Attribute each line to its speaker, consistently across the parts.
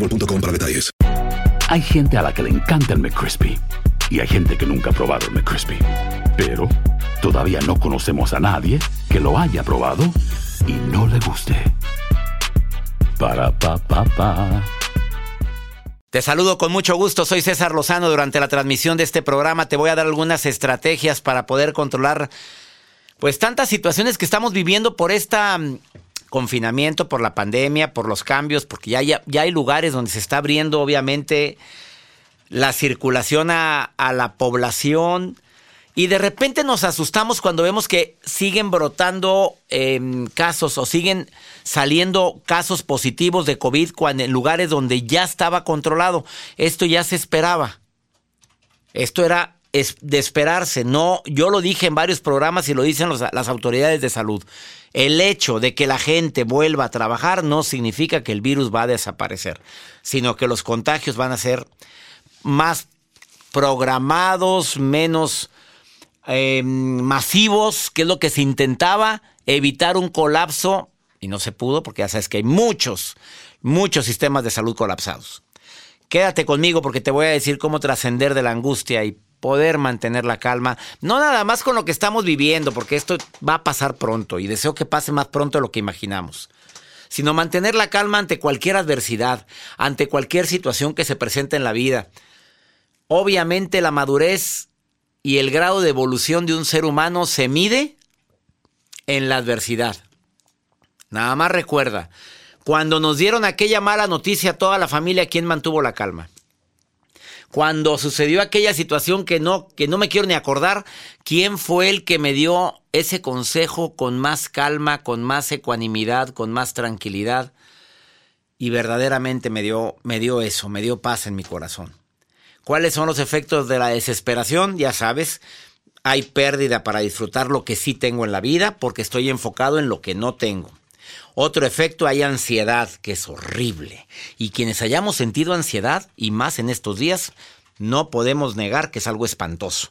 Speaker 1: boostmobile.com para detalles.
Speaker 2: Hay gente a la que le encanta el McCrispy y hay gente que nunca ha probado el McCrispy. Pero todavía no conocemos a nadie que lo haya probado y no le guste. Para pa pa pa.
Speaker 3: Te saludo con mucho gusto, soy César Lozano. Durante la transmisión de este programa te voy a dar algunas estrategias para poder controlar pues tantas situaciones que estamos viviendo por esta confinamiento, por la pandemia, por los cambios, porque ya, ya, ya hay lugares donde se está abriendo obviamente la circulación a, la población y de repente nos asustamos cuando vemos que siguen brotando em, casos o siguen saliendo casos positivos de COVID cuando, en lugares donde ya estaba controlado. Esto ya se esperaba. Esto era de esperarse. No, yo lo dije en varios programas y lo dicen las autoridades de salud. El hecho de que la gente vuelva a trabajar no significa que el virus va a desaparecer, sino que los contagios van a ser más programados, menos eh, masivos, que es lo que se intentaba, evitar un colapso, y no se pudo, porque ya sabes que hay muchos, muchos sistemas de salud colapsados. Quédate conmigo porque te voy a decir cómo trascender de la angustia y poder mantener la calma. No nada más con lo que estamos viviendo, porque esto va a pasar pronto y deseo que pase más pronto de lo que imaginamos. Sino mantener la calma ante cualquier adversidad, ante cualquier situación que se presente en la vida. Obviamente la madurez y el grado de evolución de un ser humano se mide en la adversidad. Nada más recuerda, cuando nos dieron aquella mala noticia a toda la familia, ¿quién mantuvo la calma? Cuando sucedió aquella situación que no, que no me quiero ni acordar, ¿quién fue el que me dio ese consejo con más calma, con más ecuanimidad, con más tranquilidad? Y verdaderamente me dio, me dio eso, me dio paz en mi corazón. ¿Cuáles son los efectos de la desesperación? Ya sabes, hay pérdida para disfrutar lo que sí tengo en la vida porque estoy enfocado en lo que no tengo. Otro efecto, hay ansiedad, que es horrible. Y quienes hayamos sentido ansiedad, y más en estos días, no podemos negar que es algo espantoso.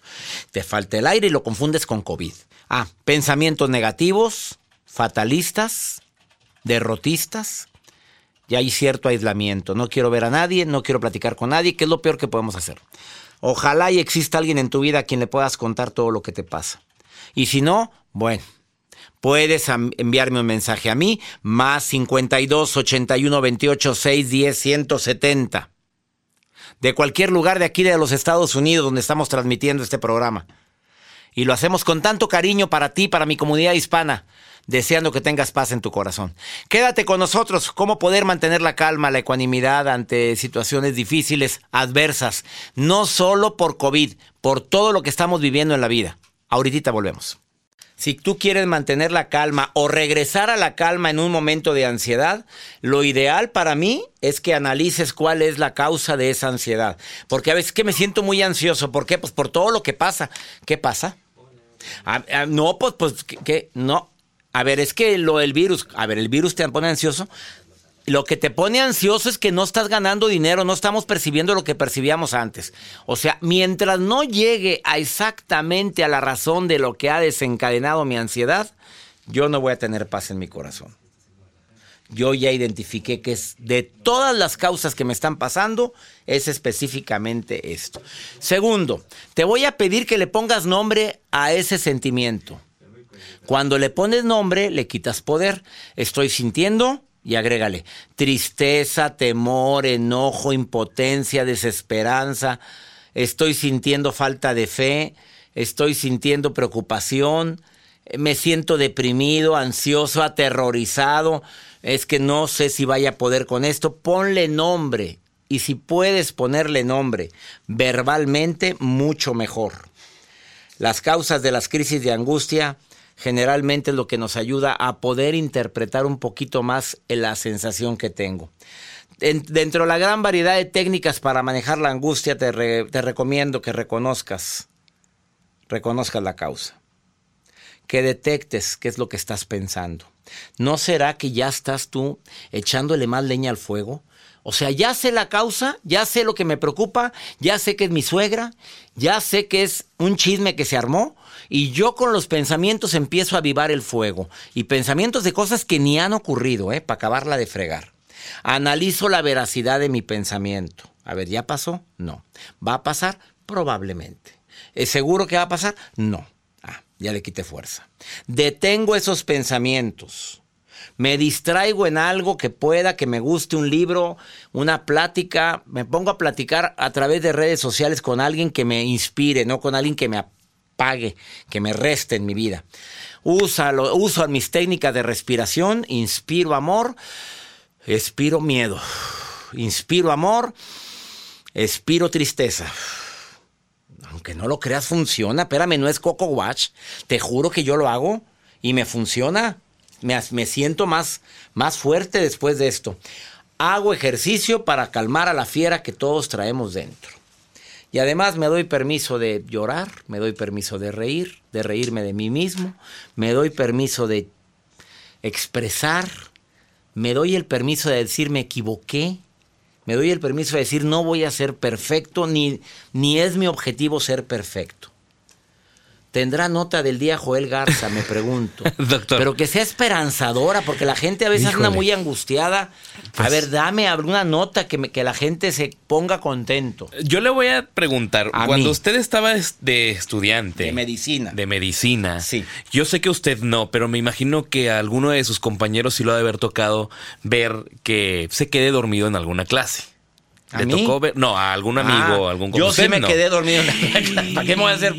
Speaker 3: Te falta el aire y lo confundes con COVID. Ah, pensamientos negativos, fatalistas, derrotistas. Y hay cierto aislamiento. No quiero ver a nadie, no quiero platicar con nadie, que es lo peor que podemos hacer. Ojalá y exista alguien en tu vida a quien le puedas contar todo lo que te pasa. Y si no, bueno, puedes enviarme un mensaje a mí, más 52 81 28 6 10 170. De cualquier lugar de aquí de los Estados Unidos donde estamos transmitiendo este programa. Y lo hacemos con tanto cariño para ti, para mi comunidad hispana, deseando que tengas paz en tu corazón. Quédate con nosotros, cómo poder mantener la calma, la ecuanimidad ante situaciones difíciles, adversas, no solo por COVID, por todo lo que estamos viviendo en la vida. Ahorita volvemos. Si tú quieres mantener la calma o regresar a la calma en un momento de ansiedad, lo ideal para mí es que analices cuál es la causa de esa ansiedad. Porque a veces que me siento muy ansioso. ¿Por qué? Pues por todo lo que pasa. ¿Qué pasa? No, pues, pues, ¿qué, qué? No. A ver, es que lo del virus. A ver, ¿el virus te pone ansioso? Lo que te pone ansioso es que no estás ganando dinero, no estamos percibiendo lo que percibíamos antes. O sea, mientras no llegue a exactamente a la razón de lo que ha desencadenado mi ansiedad, yo no voy a tener paz en mi corazón. Yo ya identifiqué que es de todas las causas que me están pasando, es específicamente esto. Segundo, te voy a pedir que le pongas nombre a ese sentimiento. Cuando le pones nombre, le quitas poder. Estoy sintiendo, y agrégale, tristeza, temor, enojo, impotencia, desesperanza, estoy sintiendo falta de fe, estoy sintiendo preocupación, me siento deprimido, ansioso, aterrorizado, es que no sé si vaya a poder con esto, ponle nombre. Y si puedes ponerle nombre verbalmente, mucho mejor. Las causas de las crisis de angustia generalmente es lo que nos ayuda a poder interpretar un poquito más la sensación que tengo. dentro de la gran variedad de técnicas para manejar la angustia, te, te recomiendo que reconozcas, reconozcas la causa, que detectes qué es lo que estás pensando. ¿No será que ya estás tú echándole más leña al fuego? O sea, ya sé la causa, ya sé lo que me preocupa, ya sé que es mi suegra, ya sé que es un chisme que se armó y yo con los pensamientos empiezo a avivar el fuego y pensamientos de cosas que ni han ocurrido, ¿eh? Para acabarla de fregar. Analizo la veracidad de mi pensamiento. A ver, ¿ya pasó? No. ¿Va a pasar? Probablemente. ¿Es seguro que va a pasar? No. Ah, ya le quité fuerza. Detengo esos pensamientos me distraigo en algo que pueda, que me guste un libro, una plática, me pongo a platicar a través de redes sociales con alguien que me inspire, no con alguien que me apague, que me reste en mi vida. Úsalo, uso mis técnicas de respiración, inspiro amor, expiro miedo, inspiro amor, expiro tristeza. Aunque no lo creas, funciona. Espérame, no es Coco Watch. Te juro que yo lo hago y me funciona me, siento más, más fuerte después de esto. Hago ejercicio para calmar a la fiera que todos traemos dentro. Y además me doy permiso de llorar, me doy permiso de reír, de reírme de mí mismo, me doy permiso de expresar, me doy el permiso de decir me equivoqué, me doy el permiso de decir no voy a ser perfecto, ni, ni es mi objetivo ser perfecto. ¿Tendrá nota del día Joel Garza? Me pregunto. Doctor. Pero que sea esperanzadora, porque la gente a veces anda muy angustiada. a pues ver, dame alguna nota que, que la gente se ponga contento.
Speaker 4: Yo le voy a preguntar, cuando usted estaba de estudiante.
Speaker 3: De medicina.
Speaker 4: De medicina.
Speaker 3: Sí.
Speaker 4: Yo sé que usted no, pero me imagino que a alguno de sus compañeros sí lo ha de haber tocado ver que se quede dormido en alguna clase. ¿Le tocó ver? No, a algún amigo, ah, algún
Speaker 3: Yo sí me quedé dormido. ¿Para qué me voy a hacer?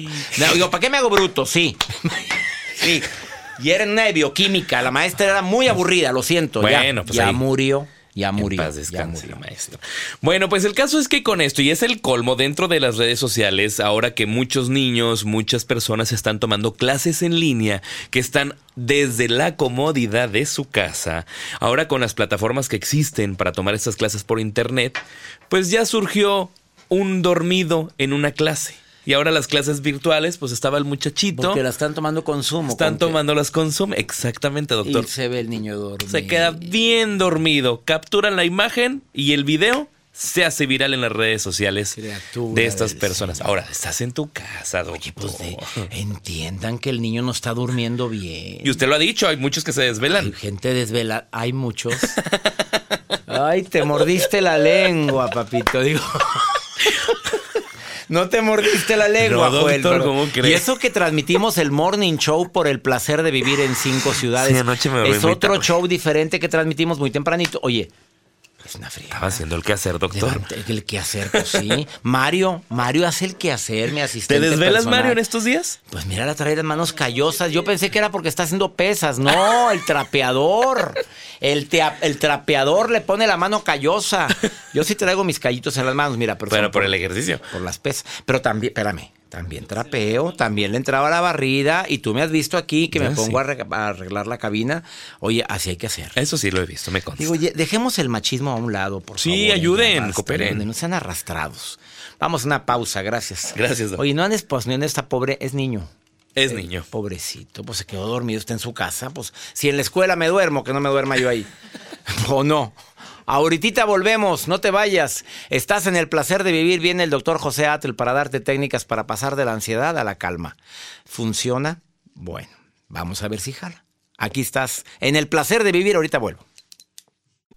Speaker 3: digo, ¿para qué me hago bruto? Sí. sí. Y era en una de bioquímica. La maestra era muy aburrida, lo siento. Bueno, ya, pues ya murió. Ya murió. ya murió.
Speaker 4: maestro. Bueno, pues el caso es que con esto, y es el colmo dentro de las redes sociales, ahora que muchos niños, muchas personas están tomando clases en línea, que están desde la comodidad de su casa, ahora con las plataformas que existen para tomar estas clases por internet, pues ya surgió un dormido en una clase. Y ahora las clases virtuales, pues estaba el muchachito.
Speaker 3: Porque las están tomando consumo.
Speaker 4: Están tomando las consumo. Exactamente, doctor.
Speaker 3: Y se ve el niño dormido.
Speaker 4: Se queda bien dormido. Capturan la imagen y el video se hace viral en las redes sociales de estas personas. Ahora, estás en tu casa, doctor. Oye, pues
Speaker 3: entiendan que el niño no está durmiendo bien.
Speaker 4: Y usted lo ha dicho, hay muchos que se desvelan.
Speaker 3: Hay gente desvela, hay muchos. Ay, te mordiste la lengua, papito. Digo. No te mordiste la lengua, no, doctor, ¿cómo crees? Y eso que transmitimos el morning show por el placer de vivir en cinco ciudades. Sí, anoche me es otro show diferente que transmitimos muy tempranito. Oye, es una fría.
Speaker 4: Estaba haciendo el quehacer, doctor.
Speaker 3: el quehacer, pues sí. Mario, Mario hace el quehacer, mi asistente.
Speaker 4: ¿Te desvelas, Mario, en estos días?
Speaker 3: Pues mira, la trae las manos callosas. Yo pensé que era porque está haciendo pesas. No, el trapeador. El, el trapeador le pone la mano callosa. Yo sí traigo mis callitos en las manos, mira.
Speaker 4: Pero, pero por, el ejercicio.
Speaker 3: Por las pesas. Pero también, espérame, también trapeo, también le entraba la barrida y tú me has visto aquí que me ah, pongo a, arreglar la cabina. Oye, así hay que hacer.
Speaker 4: Eso sí lo he visto, me consta.
Speaker 3: Digo, dejemos el machismo a un lado, por
Speaker 4: favor.
Speaker 3: Sí,
Speaker 4: ayuden, cooperen.
Speaker 3: No sean arrastrados. Vamos a una pausa, gracias.
Speaker 4: Gracias,
Speaker 3: Oye, no andes pues, en esta pobre, es niño.
Speaker 4: Es niño.
Speaker 3: Pobrecito, pues se quedó dormido, está en su casa. Pues si en la escuela me duermo, que no me duerma yo ahí. o no. Ahorita volvemos, no te vayas. Estás en el placer de vivir. Viene el doctor José Atel para darte técnicas para pasar de la ansiedad a la calma. ¿Funciona? Bueno, vamos a ver si jala. Aquí estás en el placer de vivir. Ahorita vuelvo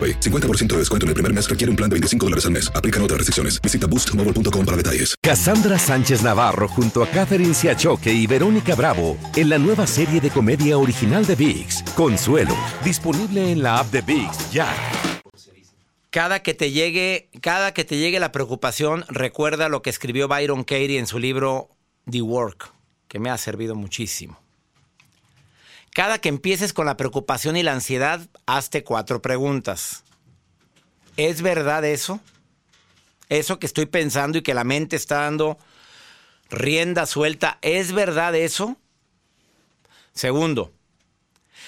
Speaker 1: AroPay. 50% de descuento en el primer mes requiere un plan de 25 dólares al mes. Aplican otras restricciones. Visita boostmobile.com para detalles.
Speaker 5: Cassandra Sánchez Navarro junto a Catherine Siachoque y Verónica Bravo en la nueva serie de comedia original de VIX, Consuelo, disponible en la app de VIX ya.
Speaker 3: Cada que te llegue, cada que te llegue la preocupación, recuerda lo que escribió Byron Katie en su libro The Work, que me ha servido muchísimo. Cada que empieces con la preocupación y la ansiedad, hazte cuatro preguntas. ¿Es verdad eso? Eso que estoy pensando y que la mente está dando rienda suelta, ¿es verdad eso? Segundo,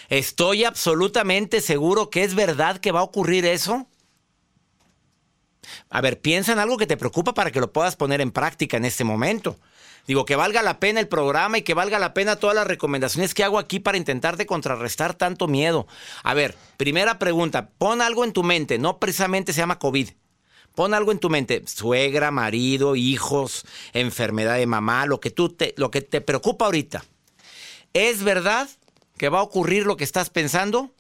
Speaker 3: ¿estoy absolutamente seguro que es verdad que va a ocurrir eso? A ver, piensa en algo que te preocupa para que lo puedas poner en práctica en este momento. Digo, que valga la pena el programa y que valga la pena todas las recomendaciones que hago aquí para intentar de contrarrestar tanto miedo. A ver, primera pregunta, pon algo en tu mente, no precisamente se llama COVID. Pon algo en tu mente, suegra, marido, hijos, enfermedad de mamá, lo que tú te, lo que te preocupa ahorita. ¿Es verdad que va a ocurrir lo que estás pensando?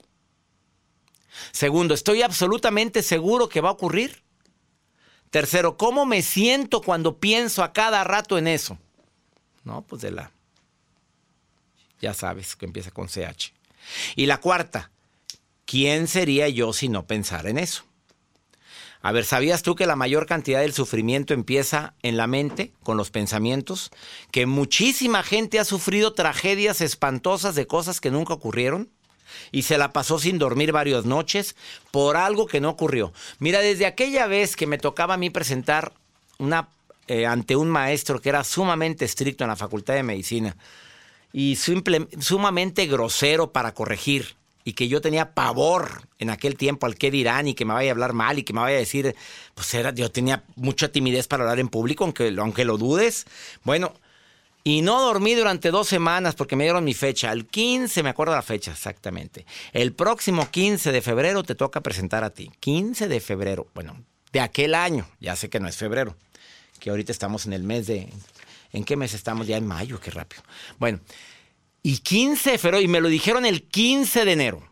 Speaker 3: Segundo, ¿estoy absolutamente seguro que va a ocurrir? Tercero, ¿cómo me siento cuando pienso a cada rato en eso? No, pues de la... Ya sabes que empieza con CH. Y la cuarta, ¿quién sería yo si no pensara en eso? A ver, ¿sabías tú que la mayor cantidad del sufrimiento empieza en la mente, con los pensamientos? Que muchísima gente ha sufrido tragedias espantosas de cosas que nunca ocurrieron y se la pasó sin dormir varias noches por algo que no ocurrió. Mira, desde aquella vez que me tocaba a mí presentar una eh, ante un maestro que era sumamente estricto en la Facultad de Medicina y sumamente grosero para corregir y que yo tenía pavor en aquel tiempo al que dirán y que me vaya a hablar mal y que me vaya a decir, pues era, yo tenía mucha timidez para hablar en público, aunque, aunque lo dudes. Bueno, y no dormí durante dos semanas porque me dieron mi fecha. El 15, me acuerdo la fecha exactamente. El próximo 15 de febrero te toca presentar a ti. 15 de febrero. Bueno, de aquel año. Ya sé que no es febrero que ahorita estamos en el mes de... ¿En qué mes estamos? Ya en mayo, qué rápido. Bueno, y 15 de febrero, y me lo dijeron el 15 de enero.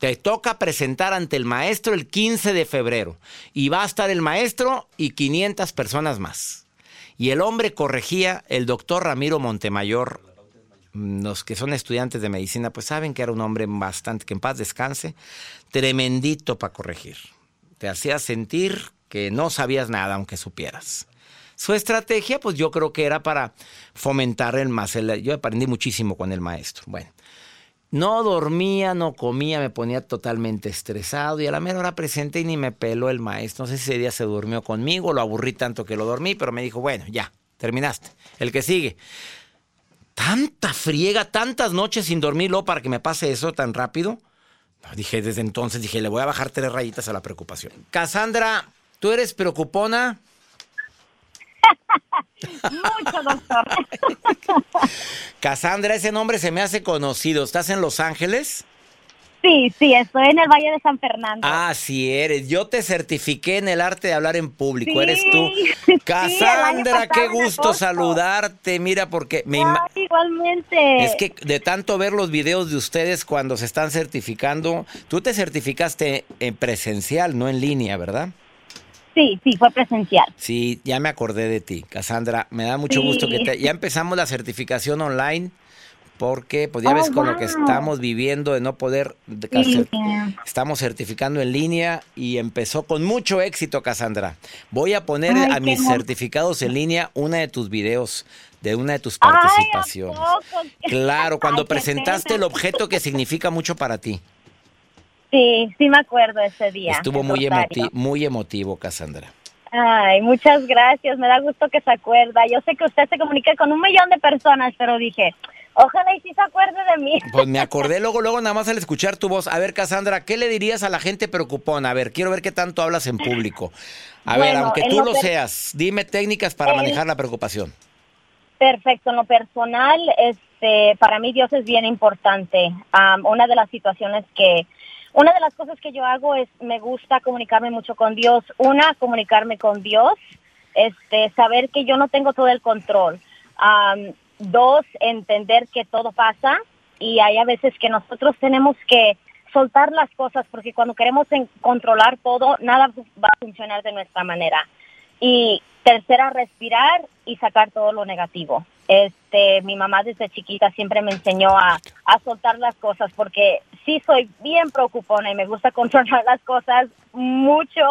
Speaker 3: Te toca presentar ante el maestro el 15 de febrero. Y va a estar el maestro y 500 personas más. Y el hombre corregía, el doctor Ramiro Montemayor, los que son estudiantes de medicina, pues saben que era un hombre bastante, que en paz descanse, tremendito para corregir. Te hacía sentir que no sabías nada aunque supieras. Su estrategia, pues yo creo que era para fomentar el más. yo aprendí muchísimo con el maestro. Bueno, no dormía, no comía, me ponía totalmente estresado y a la mera hora presente y ni me peló el maestro. No sé si ese día se durmió conmigo, lo aburrí tanto que lo dormí, pero me dijo, bueno, ya, terminaste. El que sigue. Tanta friega, tantas noches sin dormirlo para que me pase eso tan rápido. Dije, desde entonces, dije, le voy a bajar tres rayitas a la preocupación. Cassandra, ¿tú eres preocupona?
Speaker 6: Mucho, doctor.
Speaker 3: Cassandra, ese nombre se me hace conocido. ¿Estás en Los Ángeles?
Speaker 6: Sí, sí, estoy en el Valle de San Fernando.
Speaker 3: Ah, sí eres. Yo te certifiqué en el arte de hablar en público.
Speaker 6: Sí,
Speaker 3: Eres tú. Cassandra, qué gusto saludarte. Mira, porque me
Speaker 6: Ay, igualmente.
Speaker 3: Es que de tanto ver los videos de ustedes cuando se están certificando, tú te certificaste en presencial, no en línea, ¿verdad?
Speaker 6: Sí, sí, fue presencial.
Speaker 3: Sí, ya me acordé de ti, Cassandra. Me da mucho
Speaker 6: Sí.
Speaker 3: gusto que te- ya empezamos la certificación online porque pues ya
Speaker 6: Oh,
Speaker 3: ves con lo que estamos viviendo de no poder
Speaker 6: Sí.
Speaker 3: estamos certificando en línea y empezó con mucho éxito, Cassandra. Voy a poner
Speaker 6: Ay,
Speaker 3: a mis certificados en línea una de tus videos de una de tus
Speaker 6: Ay, ¿a
Speaker 3: participaciones. Claro, cuando
Speaker 6: Ay,
Speaker 3: presentaste el objeto que significa mucho para ti.
Speaker 6: Sí, sí me acuerdo ese día.
Speaker 3: Estuvo muy emotivo, muy emotivo, Cassandra.
Speaker 6: Ay, muchas gracias. Me da gusto que se acuerda. Yo sé que usted se comunica con un millón de personas, pero dije, ojalá y sí se acuerde de mí.
Speaker 3: Pues me acordé luego, luego nada más al escuchar tu voz. A ver, Cassandra, ¿qué le dirías a la gente preocupona? A ver, quiero ver qué tanto hablas en público. A ver, aunque tú
Speaker 6: lo
Speaker 3: seas, dime técnicas para manejar la preocupación.
Speaker 6: Perfecto, en lo personal, este, para mí Dios es bien importante. Una de las situaciones que, una de las cosas que yo hago es, me gusta comunicarme mucho con Dios. Una, comunicarme con Dios, este, saber que yo no tengo todo el control. Am, dos, entender que todo pasa y hay a veces que nosotros tenemos que soltar las cosas porque cuando queremos controlar todo, nada va a funcionar de nuestra manera. Y tercera, respirar y sacar todo lo negativo. Este, mi mamá desde chiquita siempre me enseñó a, a soltar las cosas porque sí soy bien preocupona y me gusta controlar las cosas mucho.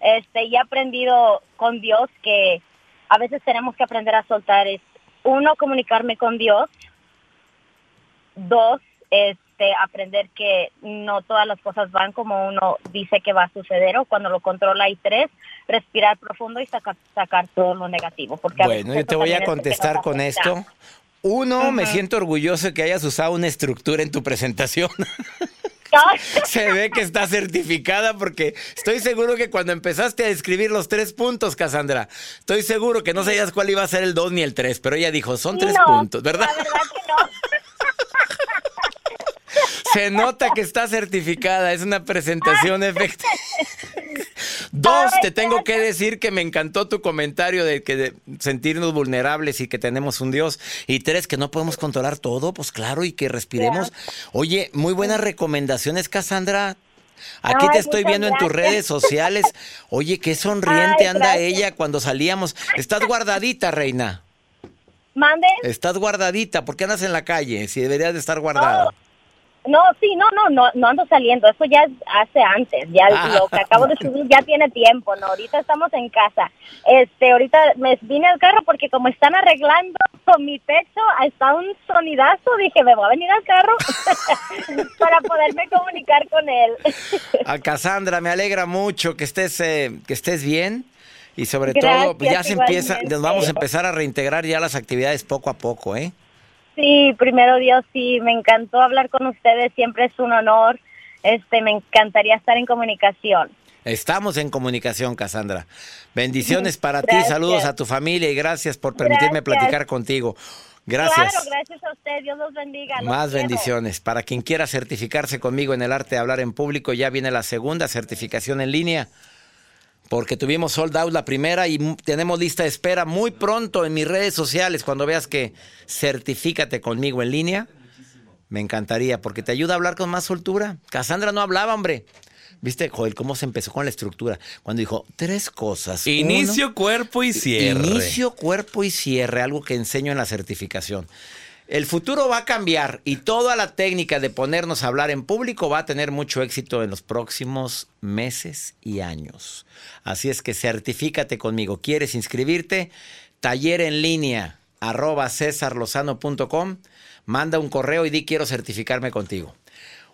Speaker 6: Este, y he aprendido con Dios que a veces tenemos que aprender a soltar. Es uno, comunicarme con Dios. Dos, este, aprender que no todas las cosas van como uno dice que va a suceder o cuando lo controla. Y tres, respirar profundo y sacar, sacar todo lo negativo. Porque
Speaker 3: Bueno, yo te voy a contestar con esto. Uno, me siento orgulloso de que hayas usado una estructura en tu presentación. Se ve que está certificada porque estoy seguro que cuando empezaste a escribir los tres puntos, Cassandra, estoy seguro que no sabías cuál iba a ser el dos ni el tres, pero ella dijo, son tres
Speaker 6: No,
Speaker 3: puntos, ¿verdad?
Speaker 6: La verdad que no.
Speaker 3: Se nota que está certificada, es una presentación efectiva. Dos, te tengo que decir que me encantó tu comentario de que de sentirnos vulnerables y que tenemos un Dios. Y tres, que no podemos controlar todo, pues claro, y que respiremos. Oye, muy buenas recomendaciones, Cassandra. Aquí
Speaker 6: Ay,
Speaker 3: te estoy viendo en tus redes sociales. Oye, qué sonriente
Speaker 6: Ay,
Speaker 3: anda ella cuando salíamos. Estás guardadita, reina.
Speaker 6: Mande.
Speaker 3: Estás guardadita. ¿Por qué andas en la calle? Si deberías de estar guardada.
Speaker 6: No, sí, no, no, no, no ando saliendo. Eso ya hace antes. Ya
Speaker 3: Ah.
Speaker 6: lo que acabo de subir ya tiene tiempo, ¿no? Ahorita estamos en casa. Este, ahorita me vine al carro porque como están arreglando con mi techo, está un sonidazo. Dije, me voy a venir al carro para poderme comunicar con él.
Speaker 3: A Cassandra, me alegra mucho que estés, eh, que estés bien. Y sobre
Speaker 6: Gracias,
Speaker 3: todo, pues ya se empieza, nos vamos a empezar a reintegrar ya las actividades poco a poco, ¿eh?
Speaker 6: Sí, primero Dios, sí, me encantó hablar con ustedes. Siempre es un honor. Este, me encantaría estar en comunicación.
Speaker 3: Estamos en comunicación, Cassandra. Bendiciones para ti, saludos a tu familia y gracias por permitirme
Speaker 6: Gracias.
Speaker 3: platicar contigo. Gracias.
Speaker 6: Claro, gracias a usted. Dios los bendiga. los
Speaker 3: Más
Speaker 6: quiero.
Speaker 3: bendiciones. Para quien quiera certificarse conmigo en el arte de hablar en público, ya viene la segunda certificación en línea. Porque tuvimos sold out la primera y tenemos lista de espera muy pronto en mis redes sociales. Cuando veas que certifícate conmigo en línea, me encantaría porque te ayuda a hablar con más soltura. Cassandra no hablaba, hombre. ¿Viste, Joel, cómo se empezó con la estructura? Cuando dijo tres cosas.
Speaker 4: Inicio,
Speaker 3: Uno,
Speaker 4: cuerpo y cierre.
Speaker 3: Inicio, cuerpo y cierre, algo que enseño en la certificación. El futuro va a cambiar y toda la técnica de ponernos a hablar en público va a tener mucho éxito en los próximos meses y años. Así es que certifícate conmigo. ¿Quieres inscribirte? Taller en línea arroba cesarlozano.com. Manda un correo y di quiero certificarme contigo.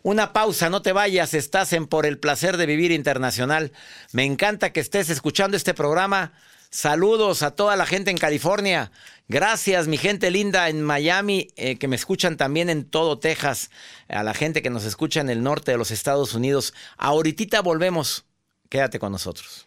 Speaker 3: Una pausa, no te vayas, estás en Por el Placer de Vivir Internacional. Me encanta que estés escuchando este programa. Saludos a toda la gente en California. Gracias, mi gente linda en Miami, eh, que me escuchan también en todo Texas. A la gente que nos escucha en el norte de los Estados Unidos. Ahorita volvemos. Quédate con nosotros.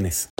Speaker 3: bendiciones.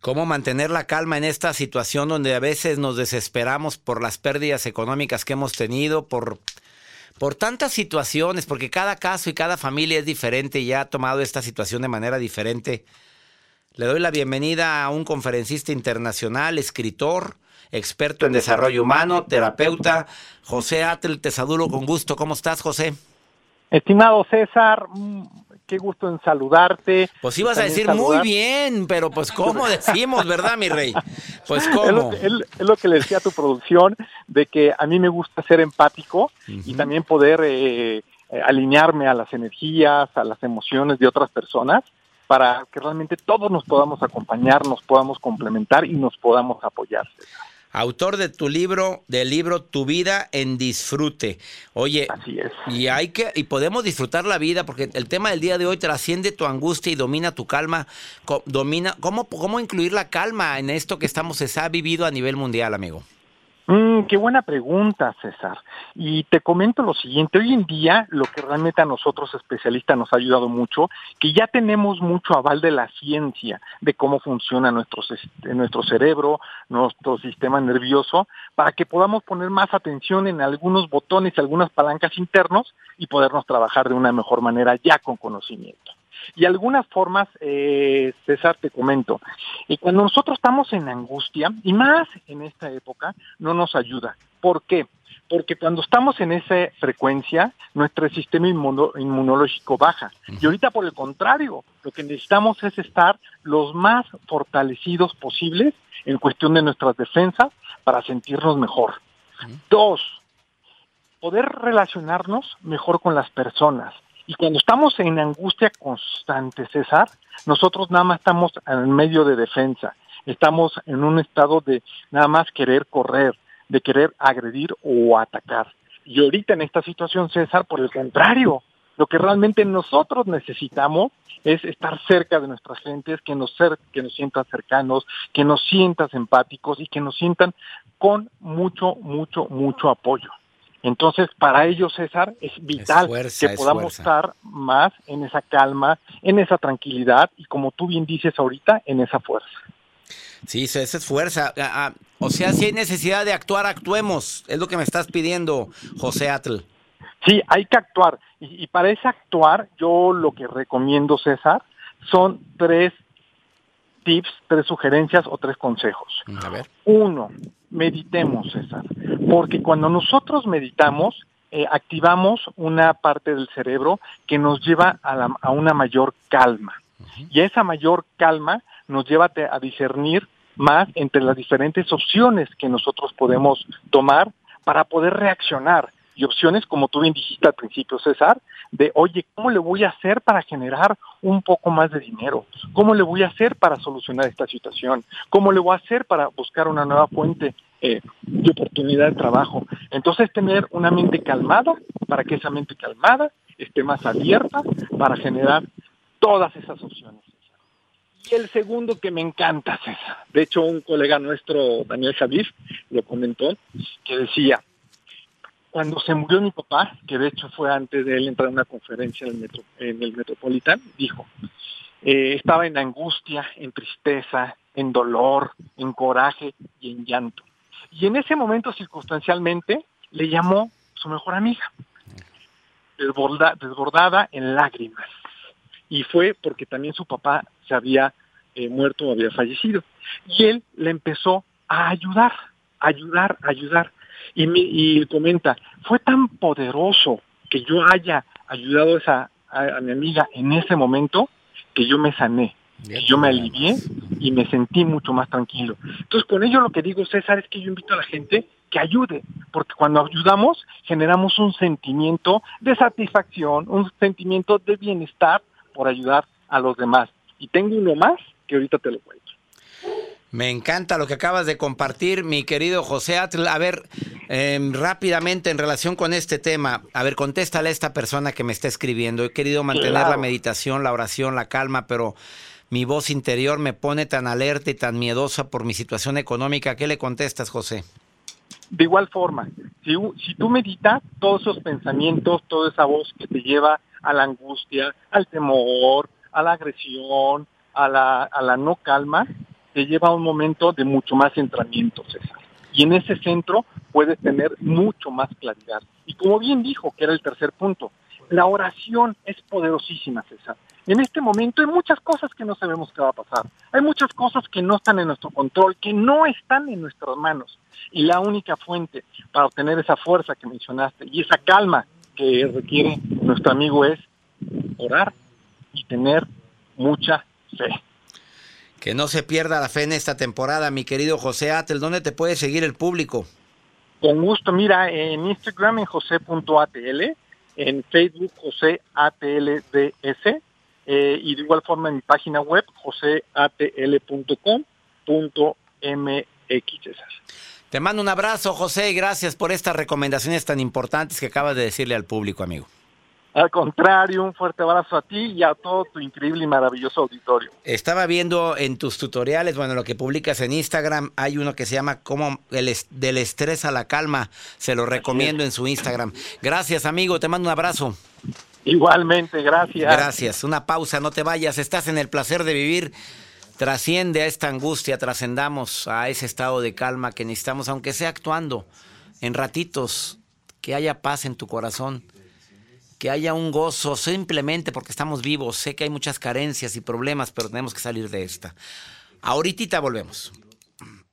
Speaker 3: ¿Cómo mantener la calma en esta situación donde a veces nos desesperamos por las pérdidas económicas que hemos tenido, por, por tantas situaciones, porque cada caso y cada familia es diferente y ha tomado esta situación de manera diferente? Le doy la bienvenida a un conferencista internacional, escritor, experto en desarrollo humano, terapeuta, José Atel. Te saludo con gusto. ¿Cómo estás, José?
Speaker 7: Estimado César, qué gusto en saludarte.
Speaker 3: Pues ibas a decir muy bien, pero pues cómo decimos, ¿verdad, mi rey? Pues cómo.
Speaker 7: Es lo, es, es lo que le decía a tu producción, de que a mí me gusta ser empático y también poder eh, eh, alinearme a las energías, a las emociones de otras personas para que realmente todos nos podamos acompañar, nos podamos complementar y nos podamos apoyar.
Speaker 3: Autor de tu libro, del libro Tu vida en disfrute. Oye,
Speaker 7: Así es.
Speaker 3: y hay que y podemos disfrutar la vida porque el tema del día de hoy trasciende tu angustia y domina tu calma. Domina cómo cómo incluir la calma en esto que estamos se ha vivido a nivel mundial, amigo.
Speaker 7: Mm, qué buena pregunta, César. Y te comento lo siguiente, hoy en día lo que realmente a nosotros especialistas nos ha ayudado mucho, que ya tenemos mucho aval de la ciencia, de cómo funciona nuestro, nuestro cerebro, nuestro sistema nervioso, para que podamos poner más atención en algunos botones algunas palancas internos y podernos trabajar de una mejor manera ya con conocimiento. Y algunas formas, eh, César, te comento, y cuando nosotros estamos en angustia, y más en esta época, no nos ayuda. ¿Por qué? Porque cuando estamos en esa frecuencia, nuestro sistema inmuno- inmunológico baja. Y ahorita, por el contrario, lo que necesitamos es estar los más fortalecidos posibles en cuestión de nuestras defensas para sentirnos mejor. Dos, poder relacionarnos mejor con las personas. Y cuando estamos en angustia constante, César, nosotros nada más estamos en medio de defensa. Estamos en un estado de nada más querer correr, de querer agredir o atacar. Y ahorita en esta situación, César, por el contrario, lo que realmente nosotros necesitamos es estar cerca de nuestras gentes, que nos, que nos sientan cercanos, que nos sientan empáticos y que nos sientan con mucho, mucho, mucho apoyo. Entonces, para ello, César, es vital
Speaker 3: fuerza,
Speaker 7: que
Speaker 3: es
Speaker 7: podamos
Speaker 3: fuerza.
Speaker 7: estar más en esa calma, en esa tranquilidad y, como tú bien dices ahorita, en esa fuerza.
Speaker 3: Sí, esa es fuerza. Ah, ah, o sea, si hay necesidad de actuar, actuemos. Es lo que me estás pidiendo, José Atl.
Speaker 7: Sí, hay que actuar. Y, y para ese actuar, yo lo que recomiendo, César, son tres tips, tres sugerencias o tres consejos.
Speaker 3: A ver.
Speaker 7: Uno, meditemos, César, porque cuando nosotros meditamos, eh, activamos una parte del cerebro que nos lleva a, la- a una mayor calma. Y esa mayor calma nos lleva a discernir más entre las diferentes opciones que nosotros podemos tomar para poder reaccionar. Y opciones, como tú bien dijiste al principio, César, de, oye, ¿cómo le voy a hacer para generar un poco más de dinero? ¿Cómo le voy a hacer para solucionar esta situación? ¿Cómo le voy a hacer para buscar una nueva fuente eh, de oportunidad de trabajo. Entonces tener una mente calmada para que esa mente calmada esté más abierta para generar todas esas opciones. Y el segundo que me encanta, César, de hecho un colega nuestro, Daniel Javier, lo comentó, que decía, cuando se murió mi papá, que de hecho fue antes de él entrar a una conferencia en el, metro, Metropolitan, dijo, eh, estaba en angustia, en tristeza, en dolor, en coraje y en llanto. Y en ese momento, circunstancialmente, le llamó su mejor amiga, desbordada en lágrimas. Y fue porque también su papá se había eh, muerto o había fallecido. Y él le empezó a ayudar, ayudar, ayudar. Y, me, y comenta, fue tan poderoso que yo haya ayudado a, a, mi amiga en ese momento que yo me sané, que yo me alivié y me sentí mucho más tranquilo. Entonces, con ello lo que digo, César, es que yo invito a la gente que ayude, porque cuando ayudamos generamos un sentimiento de satisfacción, un sentimiento de bienestar por ayudar a los demás. Y tengo uno más que ahorita te lo cuento.
Speaker 3: Me encanta lo que acabas de compartir, mi querido José Atl. A ver, em, rápidamente en relación con este tema, a ver, contéstale a esta persona que me está escribiendo. He querido mantener la meditación, la oración, la calma, pero mi voz interior me pone tan alerta y tan miedosa por mi situación económica. ¿Qué le contestas, José?
Speaker 7: De igual forma, si, si tú meditas todos esos pensamientos, toda esa voz que te lleva a la angustia, al temor, a la agresión, a la, a la no calma, te lleva a un momento de mucho más centramiento, César. Y en ese centro puedes tener mucho más claridad. Y como bien dijo, que era el tercer punto, la oración es poderosísima, César. En este momento hay muchas cosas que no sabemos qué va a pasar. Hay muchas cosas que no están en nuestro control, que no están en nuestras manos. Y la única fuente para obtener esa fuerza que mencionaste y esa calma que requiere nuestro amigo es orar y tener mucha fe.
Speaker 3: Que no se pierda la fe en esta temporada, mi querido José Atel. ¿Dónde te puede seguir el público?
Speaker 7: Con gusto, mira, en Instagram en josé.atl, en Facebook José ATLDS, eh, y de igual forma en mi página web joseatl.com.mx.
Speaker 3: Te mando un abrazo, José, y gracias por estas recomendaciones tan importantes que acabas de decirle al público, amigo.
Speaker 7: Al contrario, un fuerte abrazo a ti y a todo tu increíble y maravilloso auditorio.
Speaker 3: Estaba viendo en tus tutoriales, bueno, lo que publicas en Instagram, hay uno que se llama como el del estrés a la calma. Se lo recomiendo en su Instagram. Gracias, amigo. Te mando un abrazo.
Speaker 7: Igualmente, gracias.
Speaker 3: Gracias. Una pausa, no te vayas. Estás en el placer de vivir. Trasciende a esta angustia, trascendamos a ese estado de calma que necesitamos, aunque sea actuando en ratitos, que haya paz en tu corazón que haya un gozo simplemente porque estamos vivos. Sé que hay muchas carencias y problemas, pero tenemos que salir de esta. Ahorita volvemos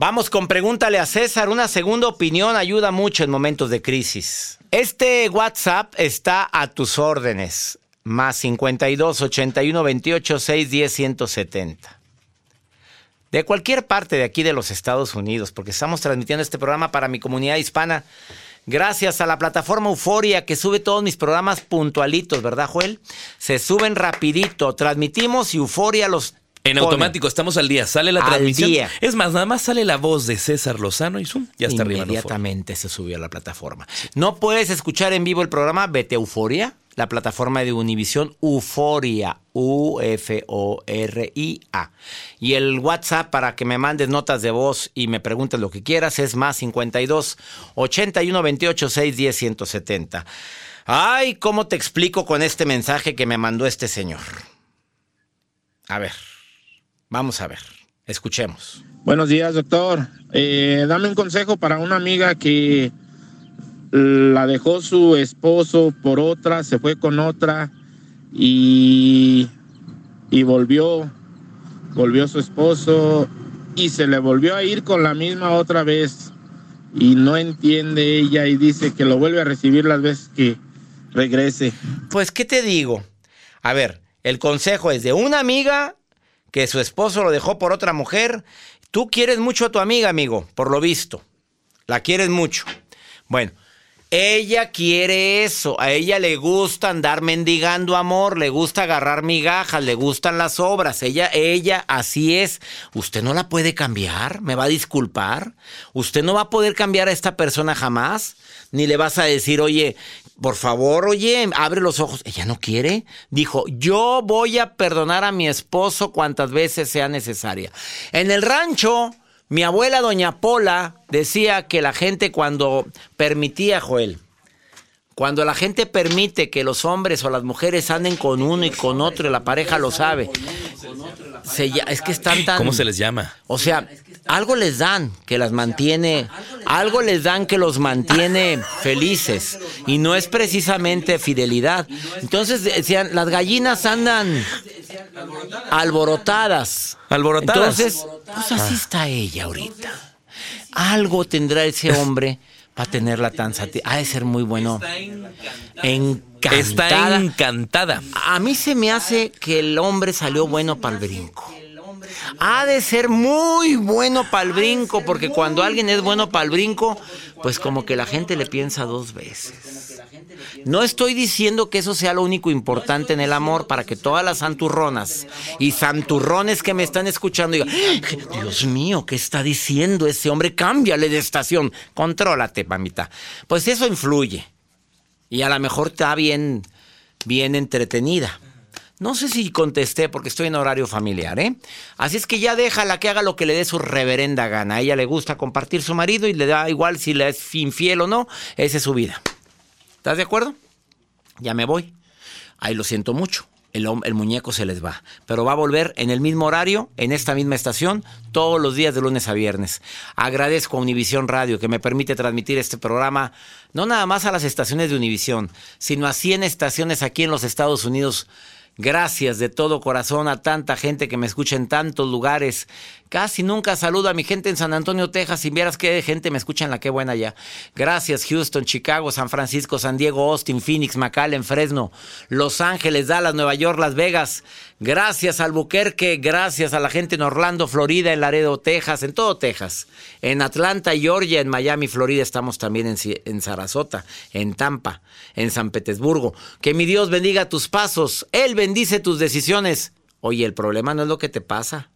Speaker 3: Vamos con pregúntale a César. Una segunda opinión ayuda mucho en momentos de crisis. Este WhatsApp está a tus órdenes. Más 52 81 28 610 170. De cualquier parte de aquí de los Estados Unidos, porque estamos transmitiendo este programa para mi comunidad hispana. Gracias a la plataforma Euforia que sube todos mis programas puntualitos, ¿verdad, Joel? Se suben rapidito. Transmitimos y Euforia los
Speaker 4: en automático, estamos al día. Sale la
Speaker 3: Al
Speaker 4: transmisión.
Speaker 3: día.
Speaker 4: Es más, nada más sale la voz de César Lozano y zoom, ya está arriba.
Speaker 3: Inmediatamente se subió a la plataforma. No puedes escuchar en vivo el programa, vete a Euforia, la plataforma de Univisión Euforia, U-F-O-R-I-A. Y el WhatsApp para que me mandes notas de voz y me preguntes lo que quieras es más 52 81 28 6 10 170. Ay, ¿cómo te explico con este mensaje que me mandó este señor? A ver, vamos a ver, escuchemos.
Speaker 8: Buenos días, doctor. Eh, dame un consejo para una amiga que la dejó su esposo por otra, se fue con otra y, y volvió, volvió su esposo y se le volvió a ir con la misma otra vez y no entiende ella y dice que lo vuelve a recibir las veces que regrese.
Speaker 3: Pues, ¿qué te digo? A ver, el consejo es de una amiga que su esposo lo dejó por otra mujer. Tú quieres mucho a tu amiga, amigo, por lo visto. La quieres mucho. Bueno, ella quiere eso. A ella le gusta andar mendigando amor, le gusta agarrar migajas, le gustan las obras. Ella, ella, así es. Usted no la puede cambiar, me va a disculpar. Usted no va a poder cambiar a esta persona jamás. Ni le vas a decir, oye, por favor, oye, abre los ojos. Ella no quiere. Dijo, yo voy a perdonar a mi esposo cuantas veces sea necesaria. En el rancho, mi abuela doña Pola decía que la gente cuando permitía, Joel, cuando la gente permite que los hombres o las mujeres anden con uno y con otro, y la pareja lo sabe, se es que están tan...
Speaker 4: ¿Cómo se les llama?
Speaker 3: O sea, algo les dan que las mantiene, algo les dan que los mantiene felices y no es precisamente fidelidad. Entonces decían, las gallinas andan alborotadas.
Speaker 4: Alborotadas.
Speaker 3: Entonces, pues así está ella ahorita. Algo tendrá ese hombre para tenerla tan satisfecha. Ha de ser muy bueno. Encantada.
Speaker 4: Está encantada.
Speaker 3: A mí se me hace que el hombre salió bueno para el brinco. Ha de ser muy bueno para el brinco, porque cuando alguien es bueno para el brinco, pues como que la gente le piensa dos veces. No estoy diciendo que eso sea lo único importante en el amor para que todas las santurronas y santurrones que me están escuchando digan, "Ah, Dios mío, ¿qué está diciendo ese hombre? Cámbiale de estación, contrólate, mamita. Pues eso influye. Y a lo mejor está bien, bien entretenida. No sé si contesté porque estoy en horario familiar, ¿eh? Así es que ya déjala que haga lo que le dé su reverenda gana. A ella le gusta compartir su marido y le da igual si le es infiel o no, esa es su vida. ¿Estás de acuerdo? Ya me voy. Ahí lo siento mucho. El, muñeco se les va. Pero va a volver en el mismo horario, en esta misma estación, todos los días de lunes a viernes. Agradezco a Univisión Radio que me permite transmitir este programa, no nada más a las estaciones de Univisión, sino a 100 estaciones aquí en los Estados Unidos. Gracias de todo corazón a tanta gente que me escucha en tantos lugares. Casi nunca saludo a mi gente en San Antonio, Texas. Si vieras qué gente me escucha en la qué buena ya. Gracias Houston, Chicago, San Francisco, San Diego, Austin, Phoenix, McAllen, Fresno, Los Ángeles, Dallas, Nueva York, Las Vegas. Gracias Albuquerque, gracias a la gente en Orlando, Florida, en Laredo, Texas, en todo Texas. En Atlanta, Georgia, en Miami, Florida, estamos también en, en Sarasota, en Tampa, en San Petersburgo. Que mi Dios bendiga tus pasos, Él bendice tus decisiones. Oye, el problema no es lo que te pasa,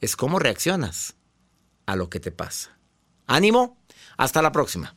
Speaker 3: es cómo reaccionas a lo que te pasa. Ánimo, hasta la próxima.